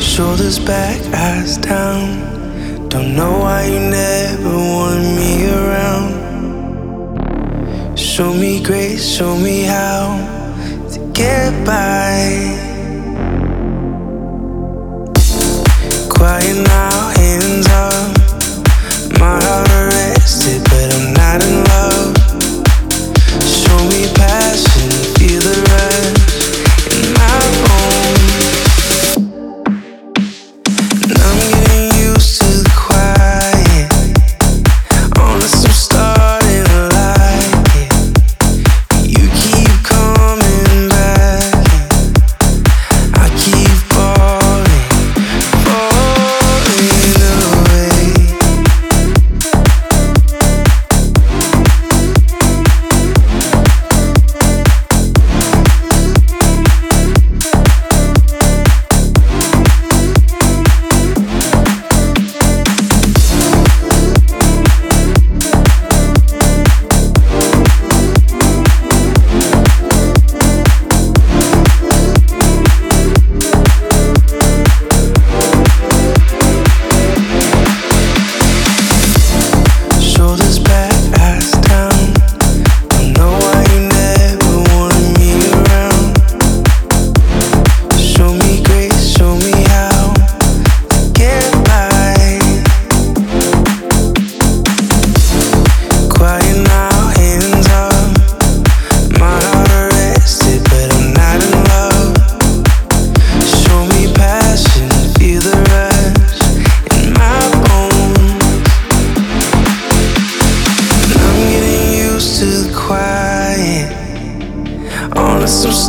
Shoulders back, eyes down. Don't know why you never wanted me around. Show me grace, show me how. тайна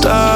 stop.